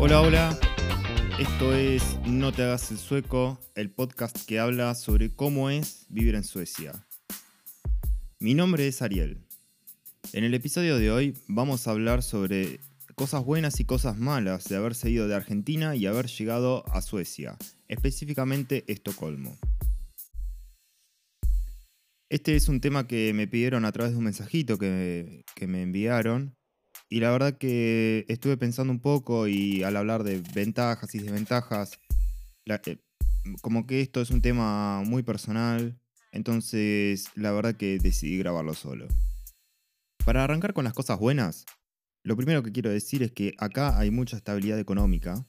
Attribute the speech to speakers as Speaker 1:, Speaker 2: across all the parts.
Speaker 1: Hola, hola. Esto es No te hagas el sueco, el podcast que habla sobre cómo es vivir en Suecia. Mi nombre es Ariel. En el episodio de hoy vamos a hablar sobre cosas buenas y cosas malas de haber ido de Argentina y haber llegado a Suecia, específicamente Estocolmo. Este es un tema que me pidieron a través de un mensajito que, que me enviaron y la verdad que estuve pensando un poco y al hablar de ventajas y desventajas, eh, como que esto es un tema muy personal, entonces la verdad que decidí grabarlo solo. Para arrancar con las cosas buenas, lo primero que quiero decir es que acá hay mucha estabilidad económica.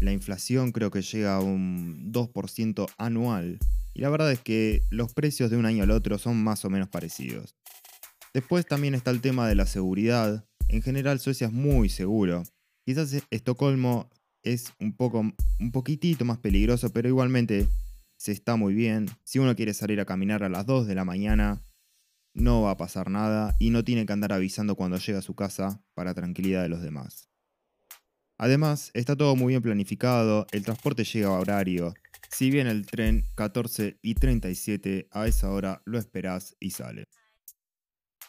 Speaker 1: La inflación creo que llega a un 2% anual. Y la verdad es que los precios de un año al otro son más o menos parecidos. Después también está el tema de la seguridad. En general Suecia es muy seguro. Quizás Estocolmo es un poco un poquitito más peligroso, pero igualmente se está muy bien. Si uno quiere salir a caminar a las 2 de la mañana, no va a pasar nada y no tiene que andar avisando cuando llega a su casa para tranquilidad de los demás. Además, está todo muy bien planificado, el transporte llega a horario. Si bien el tren 14 y 37 a esa hora lo esperás y sale.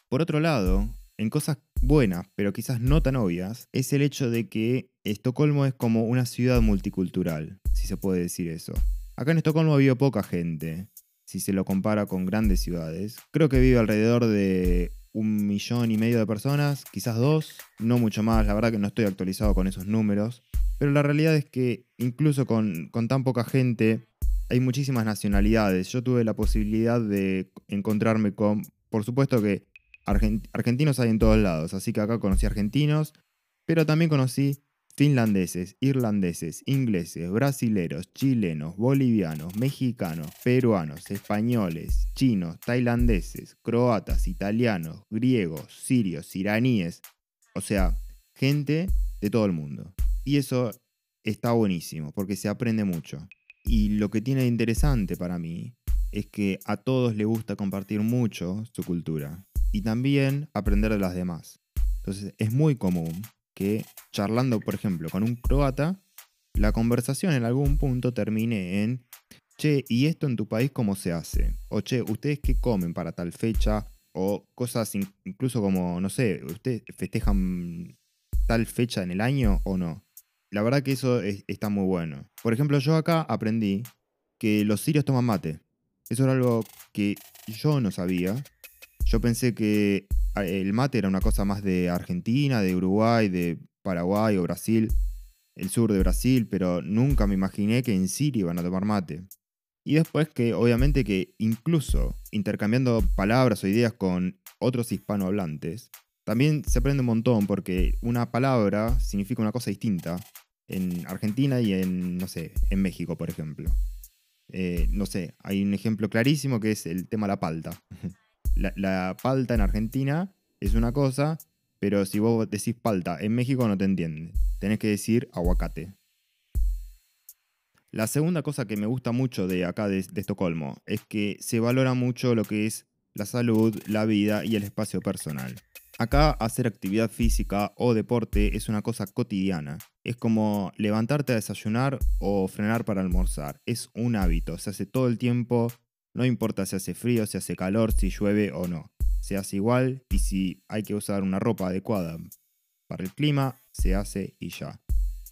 Speaker 1: Por otro lado, en cosas buenas, pero quizás no tan obvias, es el hecho de que Estocolmo es como una ciudad multicultural, si se puede decir eso. Acá en Estocolmo vive poca gente, si se lo compara con grandes ciudades. Creo que vive alrededor de un millón y medio de personas, quizás dos, no mucho más, la verdad que no estoy actualizado con esos números, pero la realidad es que incluso con, con tan poca gente hay muchísimas nacionalidades. Yo tuve la posibilidad de encontrarme con, por supuesto que argentinos hay en todos lados, así que acá conocí argentinos, pero también conocí finlandeses, irlandeses, ingleses, brasileros, chilenos, bolivianos, mexicanos, peruanos, españoles, chinos, tailandeses, croatas, italianos, griegos, sirios, iraníes, o sea, gente de todo el mundo. Y eso está buenísimo, porque se aprende mucho. Y lo que tiene de interesante para mí es que a todos les gusta compartir mucho su cultura y también aprender de las demás. Entonces es muy común que charlando, por ejemplo, con un croata, la conversación en algún punto termine en, che, ¿y esto en tu país cómo se hace? O che, ¿ustedes qué comen para tal fecha? O cosas incluso como, no sé, ¿ustedes festejan tal fecha en el año o no? La verdad que eso está muy bueno. Por ejemplo, yo acá aprendí que los sirios toman mate. Eso era algo que yo no sabía yo pensé que ah, el mate era una cosa más de Argentina, de Uruguay, de Paraguay o Brasil, el sur de Brasil, pero nunca me imaginé que en Siria iban a tomar mate. Y después que obviamente que incluso intercambiando palabras o ideas con otros hispanohablantes, también se aprende un montón porque una palabra significa una cosa distinta en Argentina y en, no sé, en México, por ejemplo. Eh, no sé, hay un ejemplo clarísimo que es el tema de la palta. la, palta en Argentina es una cosa, pero si vos decís palta en México no te entienden. Tenés que decir aguacate. La segunda cosa que me gusta mucho de acá de, Estocolmo es que se valora mucho lo que es la salud, la vida y el espacio personal. Acá hacer actividad física o deporte es una cosa cotidiana. Es como levantarte a desayunar o frenar para almorzar. Es un hábito, se hace todo el tiempo no importa si hace frío, si hace calor, si llueve o no. Se hace igual y si hay que usar una ropa adecuada para el clima, se hace y ya.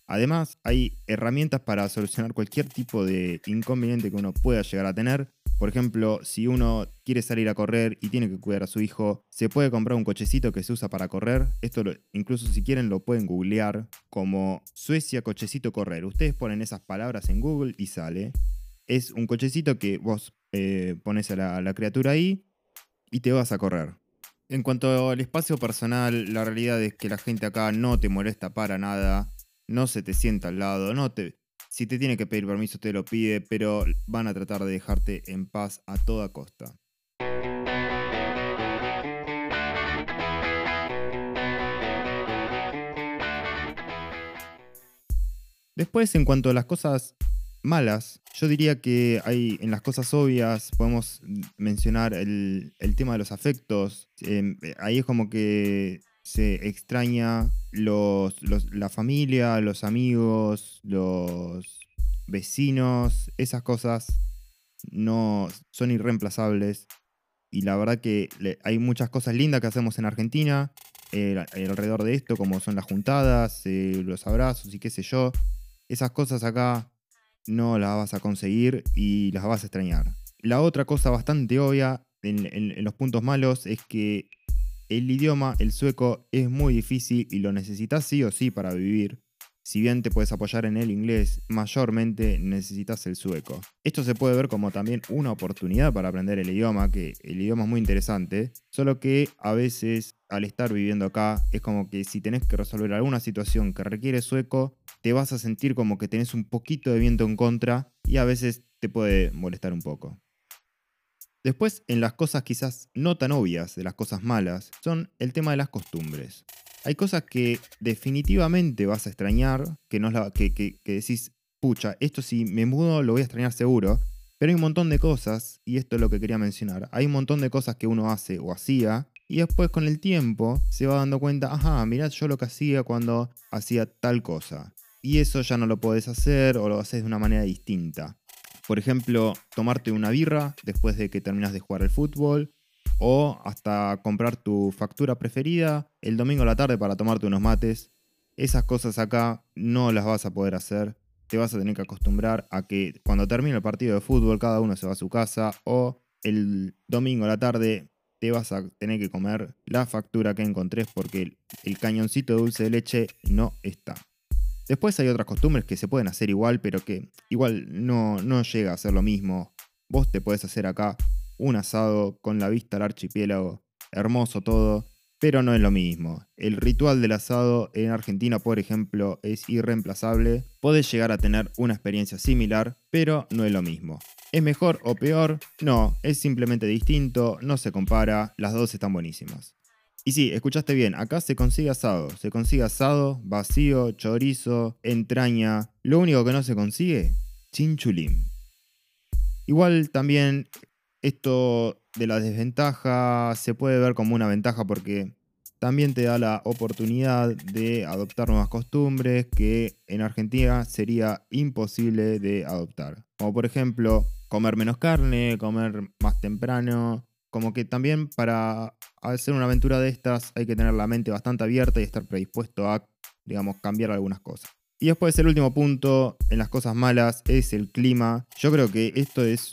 Speaker 1: Además, hay herramientas para solucionar cualquier tipo de inconveniente que uno pueda llegar a tener. Por ejemplo, si uno quiere salir a correr y tiene que cuidar a su hijo, se puede comprar un cochecito que se usa para correr. Esto incluso si quieren lo pueden googlear como Suecia cochecito correr. Ustedes ponen esas palabras en Google y sale. Es un cochecito que vos eh, pones a la, criatura ahí y te vas a correr. En cuanto al espacio personal, la realidad es que la gente acá no te molesta para nada, no se te sienta al lado, no te, si te tiene que pedir permiso te lo pide, pero van a tratar de dejarte en paz a toda costa. Después, en cuanto a las cosas malas. Yo diría que hay en las cosas obvias podemos mencionar el, tema de los afectos. Em, ahí es como que se extraña los, la familia, los amigos, los vecinos, esas cosas no son irreemplazables. Y la verdad que hay muchas cosas lindas que hacemos en Argentina eh, alrededor de esto, como son las juntadas, eh, los abrazos y qué sé yo. Esas cosas acá no las vas a conseguir y las vas a extrañar. La otra cosa bastante obvia en los puntos malos es que el idioma, el sueco, es muy difícil y lo necesitas sí o sí para vivir. Si bien te puedes apoyar en el inglés, mayormente necesitas el sueco. Esto se puede ver como también una oportunidad para aprender el idioma, que el idioma es muy interesante, solo que a veces al estar viviendo acá es como que si tenés que resolver alguna situación que requiere sueco, te vas a sentir como que tenés un poquito de viento en contra y a veces te puede molestar un poco. Después, en las cosas quizás no tan obvias de las cosas malas, son el tema de las costumbres. Hay cosas que definitivamente vas a extrañar, que, no que, decís, pucha, esto si me mudo lo voy a extrañar seguro, pero hay un montón de cosas, y esto es lo que quería mencionar, hay un montón de cosas que uno hace o hacía, y después con el tiempo se va dando cuenta, ajá, mirad yo lo que hacía cuando hacía tal cosa. Y eso ya no lo podés hacer o lo haces de una manera distinta. Por ejemplo, tomarte una birra después de que terminas de jugar el fútbol. O hasta comprar tu factura preferida el domingo a la tarde para tomarte unos mates. Esas cosas acá no las vas a poder hacer. Te vas a tener que acostumbrar a que cuando termine el partido de fútbol cada uno se va a su casa. O el domingo a la tarde te vas a tener que comer la factura que encontrés porque el cañoncito de dulce de leche no está. Después hay otras costumbres que se pueden hacer igual, pero que igual no, no llega a ser lo mismo. Vos te puedes hacer acá un asado con la vista al archipiélago, hermoso todo, pero no es lo mismo. El ritual del asado en Argentina, por ejemplo, es irreemplazable. Podés llegar a tener una experiencia similar, pero no es lo mismo. ¿Es mejor o peor? No, es simplemente distinto, no se compara, las dos están buenísimas. Y sí, escuchaste bien, acá se consigue asado. Se consigue asado, vacío, chorizo, entraña. Lo único que no se consigue, chinchulín. Igual también esto de la desventaja se puede ver como una ventaja porque también te da la oportunidad de adoptar nuevas costumbres que en Argentina sería imposible de adoptar. Como por ejemplo, comer menos carne, comer más temprano, como que también para hacer una aventura de estas hay que tener la mente bastante abierta y estar predispuesto a, digamos, cambiar algunas cosas. Y después el último punto en las cosas malas es el clima. Yo creo que esto es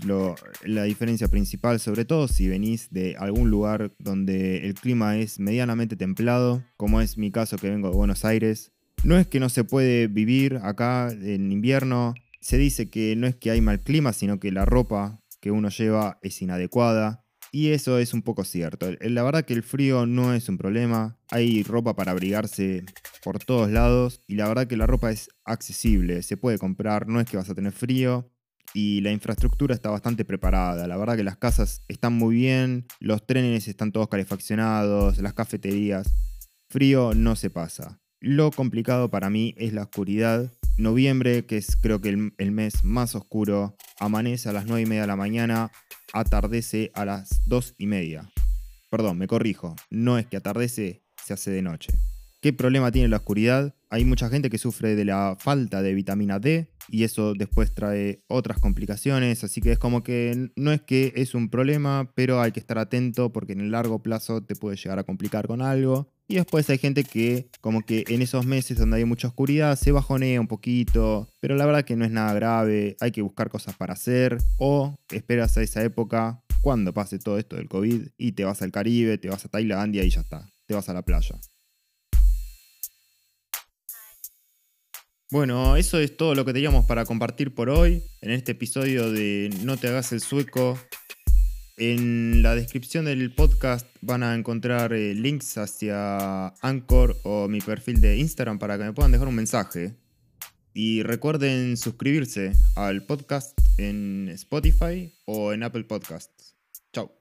Speaker 1: la diferencia principal, sobre todo si venís de algún lugar donde el clima es medianamente templado, como es mi caso que vengo de Buenos Aires. No es que no se puede vivir acá en invierno, se dice que no es que hay mal clima, sino que la ropa que uno lleva es inadecuada. Y eso es un poco cierto. La verdad que el frío no es un problema. Hay ropa para abrigarse por todos lados. Y la verdad que la ropa es accesible. Se puede comprar. No es que vas a tener frío. Y la infraestructura está bastante preparada. La verdad que las casas están muy bien. Los trenes están todos calefaccionados. Las cafeterías. Frío no se pasa. Lo complicado para mí es la oscuridad. Noviembre, que es creo que el, el mes más oscuro, amanece a las 9 y media de la mañana atardece a las 2 y media. Perdón, me corrijo, no es que atardece, se hace de noche. ¿Qué problema tiene la oscuridad? Hay mucha gente que sufre de la falta de vitamina D y eso después trae otras complicaciones, así que es como que no es que es un problema, pero hay que estar atento porque en el largo plazo te puede llegar a complicar con algo. Y después hay gente que, como que en esos meses donde hay mucha oscuridad, se bajonea un poquito, pero la verdad que no es nada grave, hay que buscar cosas para hacer, o esperas a esa época, cuando pase todo esto del COVID, y te vas al Caribe, te vas a Tailandia y ya está, te vas a la playa. Bueno, eso es todo lo que teníamos para compartir por hoy en este episodio de No te hagas el sueco. En la descripción del podcast van a encontrar eh, links hacia Anchor o mi perfil de Instagram para que me puedan dejar un mensaje. Y recuerden suscribirse al podcast en Spotify o en Apple Podcasts. Chao.